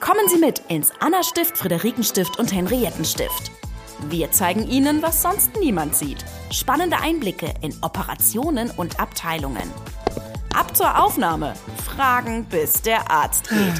Kommen Sie mit ins Anna-Stift, Friederikenstift und Henriettenstift. Wir zeigen Ihnen, was sonst niemand sieht. Spannende Einblicke in Operationen und Abteilungen. Ab zur Aufnahme. Fragen, bis der Arzt geht.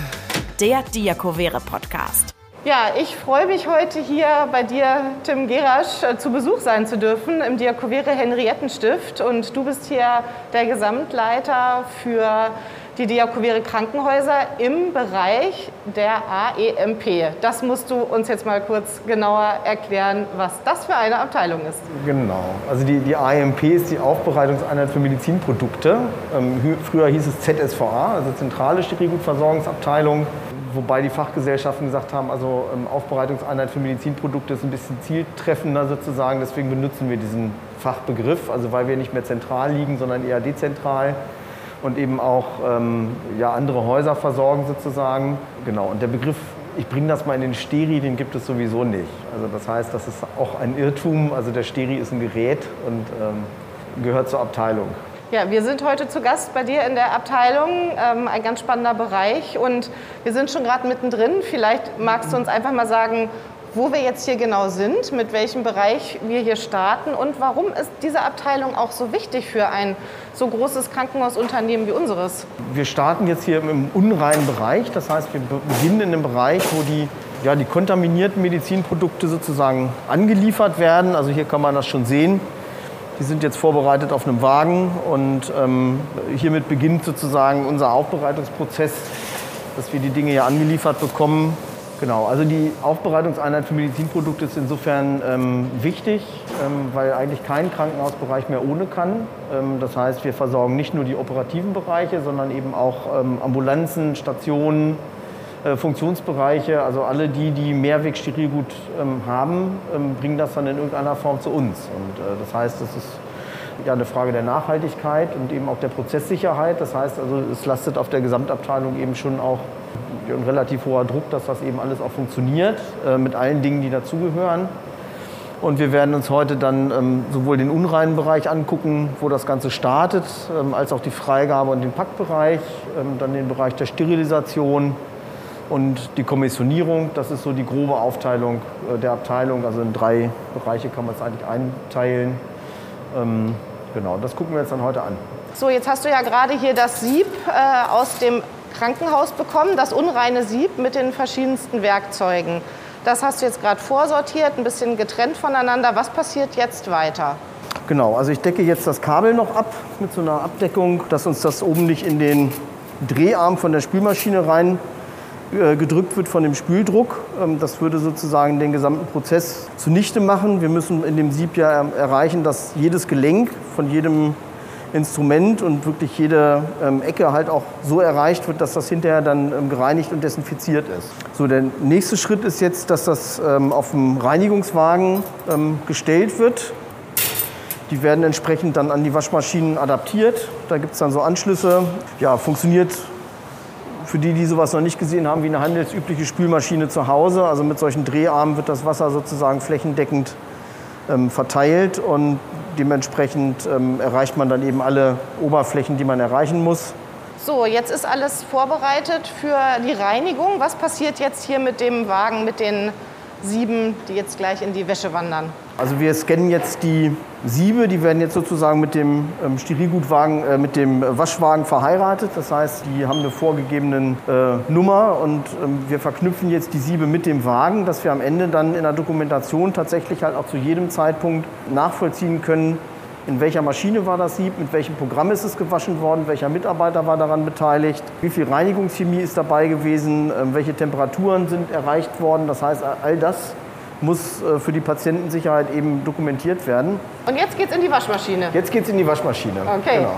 Der Diakovere Podcast. Ja, ich freue mich heute hier bei dir, Tim Gerasch, äh, zu Besuch sein zu dürfen im Diakovere Henriettenstift. Und du bist hier der Gesamtleiter für die Diakovere Krankenhäuser im Bereich der AEMP. Das musst du uns jetzt mal kurz genauer erklären, was das für eine Abteilung ist. Genau, also die, die AEMP ist die Aufbereitungseinheit für Medizinprodukte. Ähm, früher hieß es ZSVA, also Zentrale Sterilgutversorgungsabteilung wobei die Fachgesellschaften gesagt haben, also ähm, Aufbereitungseinheit für Medizinprodukte ist ein bisschen zieltreffender sozusagen, deswegen benutzen wir diesen Fachbegriff, also weil wir nicht mehr zentral liegen, sondern eher dezentral und eben auch ähm, ja, andere Häuser versorgen sozusagen. Genau, und der Begriff, ich bringe das mal in den Steri, den gibt es sowieso nicht. Also das heißt, das ist auch ein Irrtum. Also der Steri ist ein Gerät und ähm, gehört zur Abteilung. Ja, wir sind heute zu Gast bei dir in der Abteilung, ähm, ein ganz spannender Bereich und wir sind schon gerade mittendrin. Vielleicht magst du uns einfach mal sagen, wo wir jetzt hier genau sind, mit welchem Bereich wir hier starten und warum ist diese Abteilung auch so wichtig für ein so großes Krankenhausunternehmen wie unseres? Wir starten jetzt hier im unreinen Bereich, das heißt, wir beginnen in einem Bereich, wo die ja, die kontaminierten Medizinprodukte sozusagen angeliefert werden. Also hier kann man das schon sehen. Die sind jetzt vorbereitet auf einem Wagen und ähm, hiermit beginnt sozusagen unser Aufbereitungsprozess, dass wir die Dinge hier angeliefert bekommen Genau, also die Aufbereitungseinheit für Medizinprodukte ist insofern ähm, wichtig, ähm, weil eigentlich kein Krankenhausbereich mehr ohne kann. Ähm, das heißt, wir versorgen nicht nur die operativen Bereiche, sondern eben auch ähm, Ambulanzen, Stationen, äh, Funktionsbereiche. Also alle die, die Mehrwegsterilgut ähm, haben, ähm, bringen das dann in irgendeiner Form zu uns. Und äh, das heißt, das ist ja eine Frage der Nachhaltigkeit und eben auch der Prozesssicherheit. Das heißt also, es lastet auf der Gesamtabteilung eben schon auch ein relativ hoher Druck, dass das eben alles auch funktioniert, äh, mit allen Dingen, die dazugehören. Und wir werden uns heute dann ähm, sowohl den unreinen Bereich angucken, wo das Ganze startet, ähm, als auch die Freigabe und den Packbereich, ähm, dann den Bereich der Sterilisation und die Kommissionierung. Das ist so die grobe Aufteilung äh, der Abteilung. Also in drei Bereiche kann man es eigentlich einteilen. Ähm, genau, das gucken wir uns dann heute an. So, jetzt hast du ja gerade hier das Sieb äh, aus dem Krankenhaus bekommen, das unreine Sieb mit den verschiedensten Werkzeugen. Das hast du jetzt gerade vorsortiert, ein bisschen getrennt voneinander. Was passiert jetzt weiter? Genau, also ich decke jetzt das Kabel noch ab mit so einer Abdeckung, dass uns das oben nicht in den Dreharm von der Spülmaschine rein gedrückt wird von dem Spüldruck. Ähm, das würde sozusagen den gesamten Prozess zunichte machen. Wir müssen in dem Sieb ja erreichen, dass jedes Gelenk von jedem Instrument und wirklich jede ähm, Ecke halt auch so erreicht wird, dass das hinterher dann ähm, gereinigt und desinfiziert ist. So, der nächste Schritt ist jetzt, dass das ähm, auf dem Reinigungswagen ähm, gestellt wird. Die werden entsprechend dann an die Waschmaschinen adaptiert. Da gibt es dann so Anschlüsse. Ja, funktioniert für die, die sowas noch nicht gesehen haben, wie eine handelsübliche Spülmaschine zu Hause. Also mit solchen Dreharmen wird das Wasser sozusagen flächendeckend ähm, verteilt und dementsprechend ähm, erreicht man dann eben alle Oberflächen, die man erreichen muss. So, jetzt ist alles vorbereitet für die Reinigung. Was passiert jetzt hier mit dem Wagen, mit den Sieben, die jetzt gleich in die Wäsche wandern? Also wir scannen jetzt die Siebe, die werden jetzt sozusagen mit dem ähm, Sterilgutwagen, äh, mit dem Waschwagen verheiratet. Das heißt, die haben eine vorgegebene äh, Nummer und ähm, wir verknüpfen jetzt die Siebe mit dem Wagen, dass wir am Ende dann in der Dokumentation tatsächlich halt auch zu jedem Zeitpunkt nachvollziehen können, in welcher Maschine war das Sieb, mit welchem Programm ist es gewaschen worden, welcher Mitarbeiter war daran beteiligt, wie viel Reinigungschemie ist dabei gewesen, äh, welche Temperaturen sind erreicht worden. Das heißt, all das muss äh, für die Patientensicherheit eben dokumentiert werden. Und jetzt geht es in die Waschmaschine? Jetzt geht es in die Waschmaschine. Okay. Genau.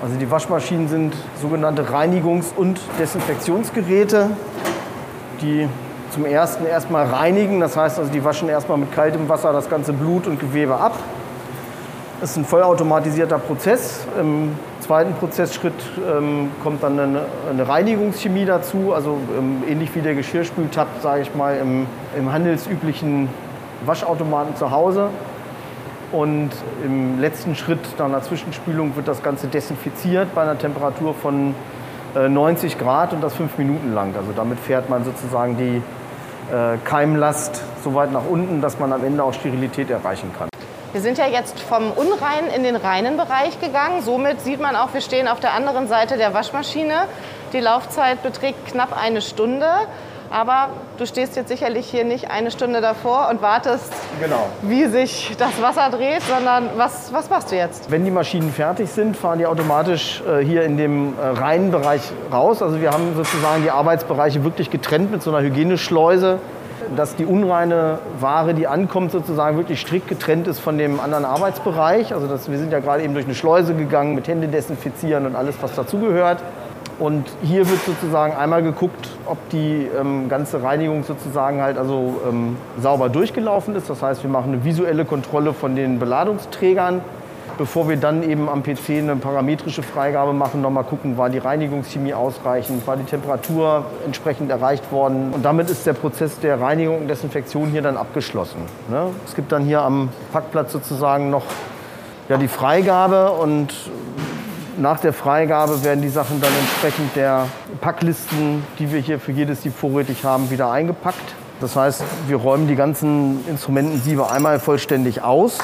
Also die Waschmaschinen sind sogenannte Reinigungs- und Desinfektionsgeräte, die zum ersten erstmal reinigen. Das heißt also, die waschen erstmal mit kaltem Wasser das ganze Blut und Gewebe ab. Das ist ein vollautomatisierter Prozess. Im zweiten Prozessschritt ähm, kommt dann eine, eine, Reinigungschemie dazu, also ähm, ähnlich wie der Geschirrspültab, sage ich mal, im, im handelsüblichen Waschautomaten zu Hause. Und im letzten Schritt, nach einer Zwischenspülung, wird das Ganze desinfiziert bei einer Temperatur von äh, 90 Grad und das fünf Minuten lang. Also damit fährt man sozusagen die äh, Keimlast so weit nach unten, dass man am Ende auch Sterilität erreichen kann. Wir sind ja jetzt vom unreinen in den reinen Bereich gegangen. Somit sieht man auch, wir stehen auf der anderen Seite der Waschmaschine. Die Laufzeit beträgt knapp eine Stunde. Aber du stehst jetzt sicherlich hier nicht eine Stunde davor und wartest, Genau. wie sich das Wasser dreht, sondern was, was machst du jetzt? Wenn die Maschinen fertig sind, fahren die automatisch äh, hier in dem äh, reinen Bereich raus. Also wir haben sozusagen die Arbeitsbereiche wirklich getrennt mit so einer Hygieneschleuse, dass die unreine Ware, die ankommt, sozusagen wirklich strikt getrennt ist von dem anderen Arbeitsbereich. Also das, wir sind ja gerade eben durch eine Schleuse gegangen mit Hände desinfizieren und alles, was dazugehört. Und hier wird sozusagen einmal geguckt, ob die ähm, ganze Reinigung sozusagen halt also ähm, sauber durchgelaufen ist. Das heißt, wir machen eine visuelle Kontrolle von den Beladungsträgern, bevor wir dann eben am PC eine parametrische Freigabe machen, nochmal gucken, war die Reinigungschemie ausreichend, war die Temperatur entsprechend erreicht worden. Und damit ist der Prozess der Reinigung und Desinfektion hier dann abgeschlossen. Ne? Es gibt dann hier am Packplatz sozusagen noch ja, die Freigabe und nach der Freigabe werden die Sachen dann entsprechend der Packlisten, die wir hier für jedes Sieb vorrätig haben, wieder eingepackt. Das heißt, wir räumen die ganzen Instrumentensiebe einmal vollständig aus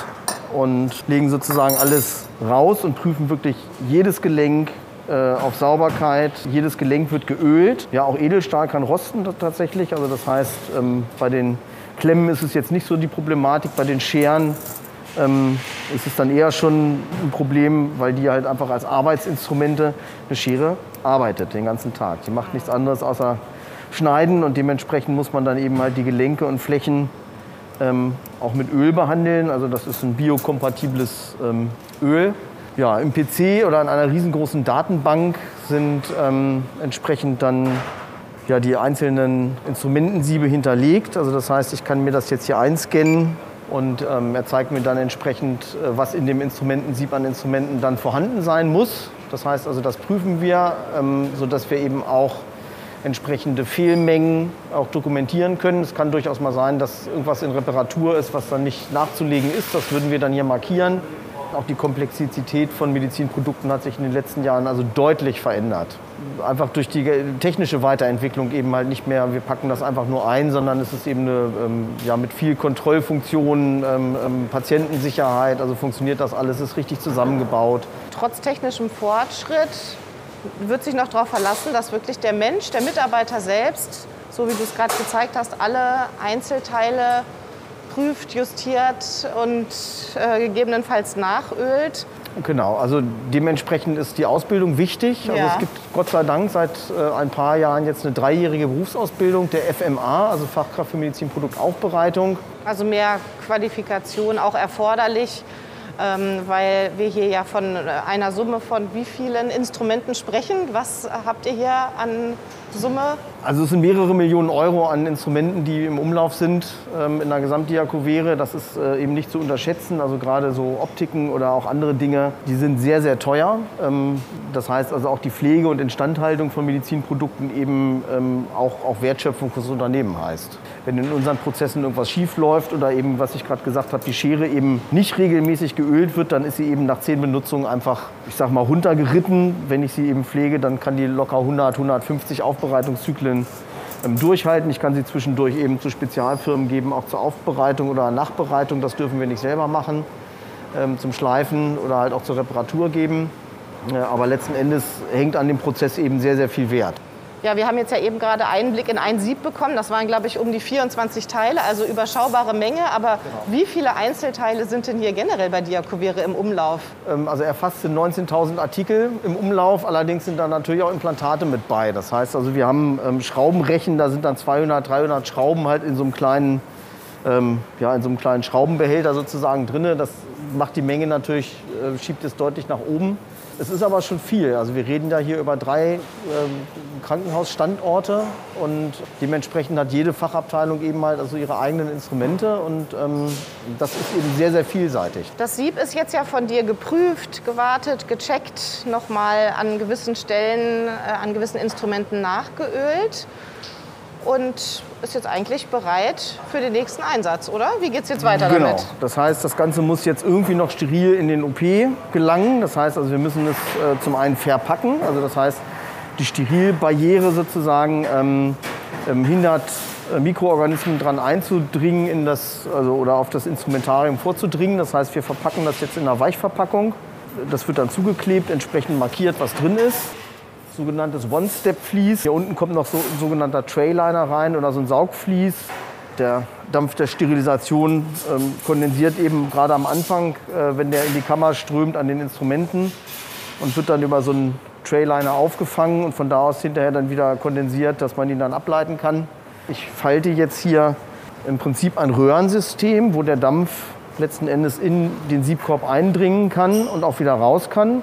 und legen sozusagen alles raus und prüfen wirklich jedes Gelenk äh, auf Sauberkeit. Jedes Gelenk wird geölt. Ja, auch Edelstahl kann rosten tatsächlich. Also das heißt, ähm, bei den Klemmen ist es jetzt nicht so die Problematik. Bei den Scheren ähm, ist es dann eher schon ein Problem, weil die halt einfach als Arbeitsinstrumente eine Schere arbeitet den ganzen Tag. Die macht nichts anderes außer schneiden und dementsprechend muss man dann eben halt die Gelenke und Flächen ähm, auch mit Öl behandeln. Also das ist ein biokompatibles ähm, Öl. Ja, im PC oder in einer riesengroßen Datenbank sind ähm, entsprechend dann ja, die einzelnen Instrumentensiebe hinterlegt. Also das heißt, ich kann mir das jetzt hier einscannen und ähm, er zeigt mir dann entsprechend, äh, was in dem Instrumentensieb an Instrumenten dann vorhanden sein muss. Das heißt also, das prüfen wir, ähm, sodass wir eben auch entsprechende Fehlmengen auch dokumentieren können. Es kann durchaus mal sein, dass irgendwas in Reparatur ist, was dann nicht nachzulegen ist. Das würden wir dann hier markieren. Auch die Komplexität von Medizinprodukten hat sich in den letzten Jahren also deutlich verändert. Einfach durch die technische Weiterentwicklung eben halt nicht mehr, wir packen das einfach nur ein, sondern es ist eben eine, ähm, ja, mit viel Kontrollfunktionen, ähm, ähm, Patientensicherheit, also funktioniert das alles, ist richtig zusammengebaut. Trotz technischem Fortschritt wird sich noch darauf verlassen, dass wirklich der Mensch, der Mitarbeiter selbst, so wie du es gerade gezeigt hast, alle Einzelteile prüft, justiert und äh, gegebenenfalls nachölt. Genau, also dementsprechend ist die Ausbildung wichtig. Also Ja. es gibt Gott sei Dank seit äh, ein paar Jahren jetzt eine dreijährige Berufsausbildung der FMA, also Fachkraft für Medizinproduktaufbereitung. Also mehr Qualifikation auch erforderlich, weil wir hier ja von einer Summe von wie vielen Instrumenten sprechen. Was habt ihr hier an Summe? Also es sind mehrere Millionen Euro an Instrumenten, die im Umlauf sind ähm, in der Gesamtdiakovere. Das ist äh, eben nicht zu unterschätzen. Also gerade so Optiken oder auch andere Dinge, die sind sehr, sehr teuer. Ähm, das heißt also auch die Pflege und Instandhaltung von Medizinprodukten eben ähm, auch, auch Wertschöpfung fürs Unternehmen heißt. Wenn in unseren Prozessen irgendwas schief läuft oder eben, was ich gerade gesagt habe, die Schere eben nicht regelmäßig geölt wird, dann ist sie eben nach zehn Benutzungen einfach, ich sag mal, runtergeritten. Wenn ich sie eben pflege, dann kann die locker 100, 150 Aufbereitungszyklen ähm, durchhalten. Ich kann sie zwischendurch eben zu Spezialfirmen geben, auch zur Aufbereitung oder Nachbereitung. Das dürfen wir nicht selber machen. Ähm, zum Schleifen oder halt auch zur Reparatur geben. Äh, aber letzten Endes hängt an dem Prozess eben sehr, sehr viel Wert. Ja, wir haben jetzt ja eben gerade einen Blick in ein Sieb bekommen. Das waren, glaube ich, um die 24 Teile, also überschaubare Menge. Aber wie viele Einzelteile sind denn hier generell bei Diakovere im Umlauf? Ähm, Also erfasst sind 19.000 Artikel im Umlauf, allerdings sind da natürlich auch Implantate mit bei. Das heißt also, wir haben ähm, Schraubenrechen, da sind dann 200, 300 Schrauben halt in so einem kleinen, ähm, ja, in so einem kleinen Schraubenbehälter sozusagen drin. Das macht die Menge natürlich, äh, schiebt es deutlich nach oben. Es ist aber schon viel. Also wir reden da hier über drei ähm, Krankenhausstandorte und dementsprechend hat jede Fachabteilung eben halt also ihre eigenen Instrumente und ähm, das ist eben sehr, sehr vielseitig. Das Sieb ist jetzt ja von dir geprüft, gewartet, gecheckt, nochmal an gewissen Stellen, äh, an gewissen Instrumenten nachgeölt und ist jetzt eigentlich bereit für den nächsten Einsatz, oder? Wie geht's jetzt weiter Genau. damit? Das heißt, das Ganze muss jetzt irgendwie noch steril in den OP gelangen. Das heißt, also wir müssen es äh, zum einen verpacken. Also das heißt, die Sterilbarriere sozusagen ähm, ähm, hindert äh, Mikroorganismen dran einzudringen in das, also, oder auf das Instrumentarium vorzudringen. Das heißt, wir verpacken das jetzt in einer Weichverpackung. Das wird dann zugeklebt, entsprechend markiert, was drin ist. Sogenanntes One-Step-Vlies. Hier unten kommt noch so ein sogenannter Trayliner rein oder so ein Saugvlies. Der Dampf der Sterilisation ähm, kondensiert eben gerade am Anfang, äh, wenn der in die Kammer strömt, an den Instrumenten und wird dann über so einen Trayliner aufgefangen und von da aus hinterher dann wieder kondensiert, dass man ihn dann ableiten kann. Ich falte jetzt hier im Prinzip ein Röhrensystem, wo der Dampf letzten Endes in den Siebkorb eindringen kann und auch wieder raus kann.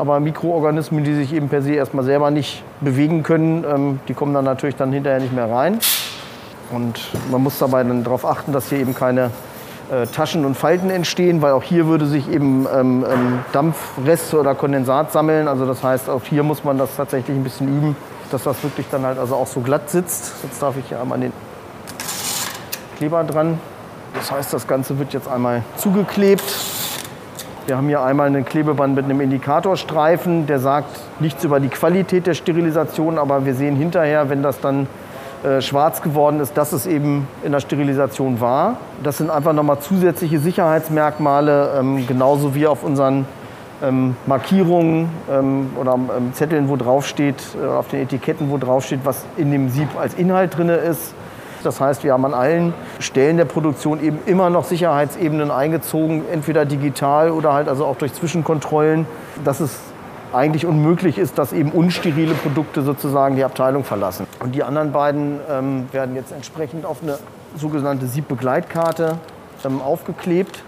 Aber Mikroorganismen, die sich eben per se erstmal selber nicht bewegen können, ähm, die kommen dann natürlich dann hinterher nicht mehr rein. Und man muss dabei dann darauf achten, dass hier eben keine äh, Taschen und Falten entstehen, weil auch hier würde sich eben ähm, ähm, Dampfreste oder Kondensat sammeln. Also das heißt, auch hier muss man das tatsächlich ein bisschen üben, dass das wirklich dann halt also auch so glatt sitzt. Jetzt darf ich hier einmal den Kleber dran. Das heißt, das Ganze wird jetzt einmal zugeklebt. Wir haben hier einmal einen Klebeband mit einem Indikatorstreifen, der sagt nichts über die Qualität der Sterilisation, aber wir sehen hinterher, wenn das dann äh, schwarz geworden ist, dass es eben in der Sterilisation war. Das sind einfach nochmal zusätzliche Sicherheitsmerkmale, ähm, genauso wie auf unseren ähm, Markierungen ähm, oder ähm, Zetteln, wo drauf steht, äh, auf den Etiketten, wo drauf steht, was in dem Sieb als Inhalt drin ist. Das heißt, wir haben an allen Stellen der Produktion eben immer noch Sicherheitsebenen eingezogen, entweder digital oder halt also auch durch Zwischenkontrollen, dass es eigentlich unmöglich ist, dass eben unsterile Produkte sozusagen die Abteilung verlassen. Und die anderen beiden ähm, werden jetzt entsprechend auf eine sogenannte Siebbegleitkarte ähm, aufgeklebt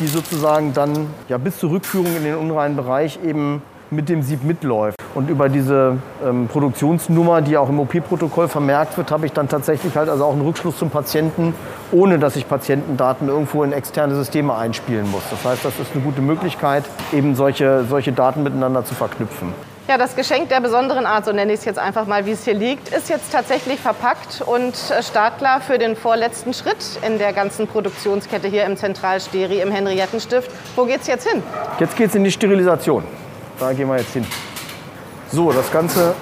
die sozusagen dann ja, bis zur Rückführung in den unreinen Bereich eben mit dem Sieb mitläuft. Und über diese ähm, Produktionsnummer, die auch im OP-Protokoll vermerkt wird, habe ich dann tatsächlich halt also auch einen Rückschluss zum Patienten, ohne dass ich Patientendaten irgendwo in externe Systeme einspielen muss. Das heißt, das ist eine gute Möglichkeit, eben solche, solche Daten miteinander zu verknüpfen. Ja, das Geschenk der besonderen Art, so nenne ich es jetzt einfach mal, wie es hier liegt, ist jetzt tatsächlich verpackt und äh, startklar für den vorletzten Schritt in der ganzen Produktionskette hier im Zentralsteri im Henriettenstift. Wo geht es jetzt hin? Jetzt geht es in die Sterilisation. Da gehen wir jetzt hin. So, das Ganze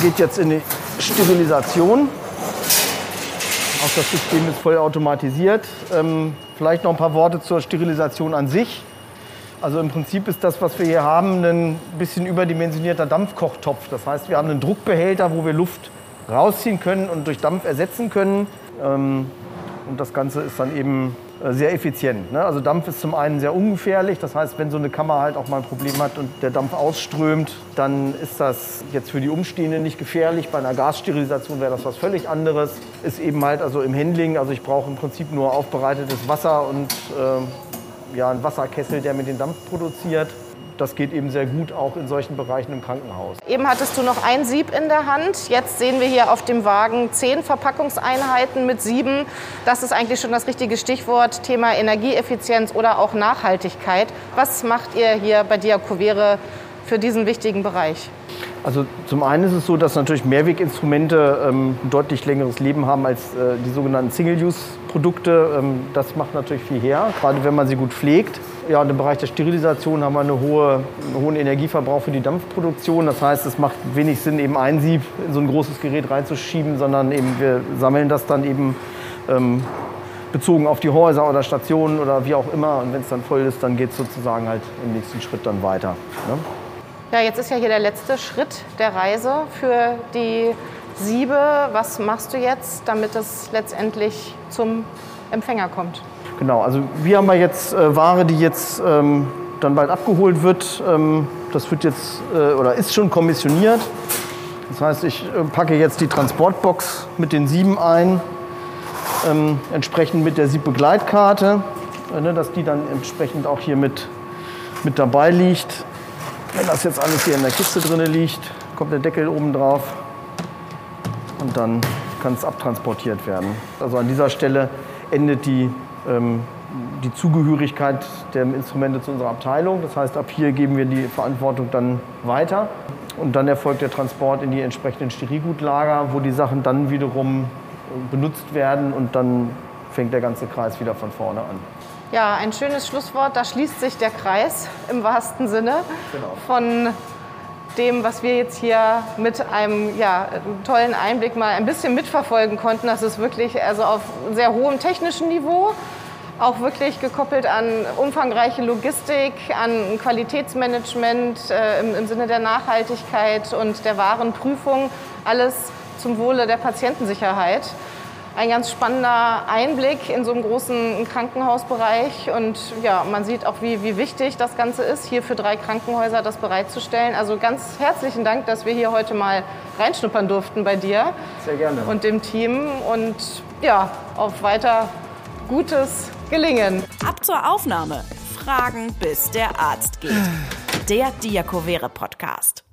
geht jetzt in die Sterilisation. Auch das System ist vollautomatisiert. Ähm, vielleicht noch ein paar Worte zur Sterilisation an sich. Also im Prinzip ist das, was wir hier haben, ein bisschen überdimensionierter Dampfkochtopf. Das heißt, wir haben einen Druckbehälter, wo wir Luft rausziehen können und durch Dampf ersetzen können. Ähm, und das Ganze ist dann eben sehr effizient. Ne? Also Dampf ist zum einen sehr ungefährlich. Das heißt, wenn so eine Kammer halt auch mal ein Problem hat und der Dampf ausströmt, dann ist das jetzt für die Umstehenden nicht gefährlich. Bei einer Gassterilisation wäre das was völlig anderes. Ist eben halt also im Handling, also ich brauche im Prinzip nur aufbereitetes Wasser und äh, ja, ein Wasserkessel, der mit den Dampf produziert. Das geht eben sehr gut auch in solchen Bereichen im Krankenhaus. Eben hattest du noch ein Sieb in der Hand. Jetzt sehen wir hier auf dem Wagen zehn Verpackungseinheiten mit sieben. Das ist eigentlich schon das richtige Stichwort, Thema Energieeffizienz oder auch Nachhaltigkeit. Was macht ihr hier bei Diakovere für diesen wichtigen Bereich? Also zum einen ist es so, dass natürlich Mehrweginstrumente ähm, ein deutlich längeres Leben haben als äh, die sogenannten Single-Use-Produkte. Ähm, das macht natürlich viel her, gerade wenn man sie gut pflegt. Ja, im Bereich der Sterilisation haben wir eine hohe, einen hohen Energieverbrauch für die Dampfproduktion. Das heißt, es macht wenig Sinn, eben ein Sieb in so ein großes Gerät reinzuschieben, sondern eben wir sammeln das dann eben ähm, bezogen auf die Häuser oder Stationen oder wie auch immer. Und wenn es dann voll ist, dann geht es sozusagen halt im nächsten Schritt dann weiter. Ne? Ja, jetzt ist ja hier der letzte Schritt der Reise für die Siebe. Was machst du jetzt, damit es letztendlich zum Empfänger kommt? Genau, also wir haben ja jetzt äh, Ware, die jetzt ähm, dann bald abgeholt wird. Ähm, das wird jetzt äh, oder ist schon kommissioniert. Das heißt, ich äh, packe jetzt die Transportbox mit den Sieben ein, ähm, entsprechend mit der Siebbegleitkarte, äh, ne, dass die dann entsprechend auch hier mit, mit dabei liegt. Wenn das jetzt alles hier in der Kiste drin liegt, kommt der Deckel oben drauf und dann kann es abtransportiert werden. Also an dieser Stelle endet die, die Zugehörigkeit der Instrumente zu unserer Abteilung. Das heißt, ab hier geben wir die Verantwortung dann weiter und dann erfolgt der Transport in die entsprechenden Sterilgutlager, wo die Sachen dann wiederum benutzt werden und dann fängt der ganze Kreis wieder von vorne an. Ja, ein schönes Schlusswort. Da schließt sich der Kreis im wahrsten Sinne Genau. von dem, was wir jetzt hier mit einem ja, tollen Einblick mal ein bisschen mitverfolgen konnten. Das ist wirklich also auf sehr hohem technischen Niveau, auch wirklich gekoppelt an umfangreiche Logistik, an Qualitätsmanagement äh, im, im Sinne der Nachhaltigkeit und der Warenprüfung. Alles zum Wohle der Patientensicherheit ein ganz spannender Einblick in so einem großen Krankenhausbereich. Und ja, man sieht auch, wie, wie wichtig das Ganze ist, hier für drei Krankenhäuser das bereitzustellen. Also ganz herzlichen Dank, dass wir hier heute mal reinschnuppern durften bei dir. Sehr gerne. Und dem Team. Und ja, auf weiter gutes Gelingen. Ab zur Aufnahme. Fragen, bis der Arzt geht. Der Diakovere Podcast.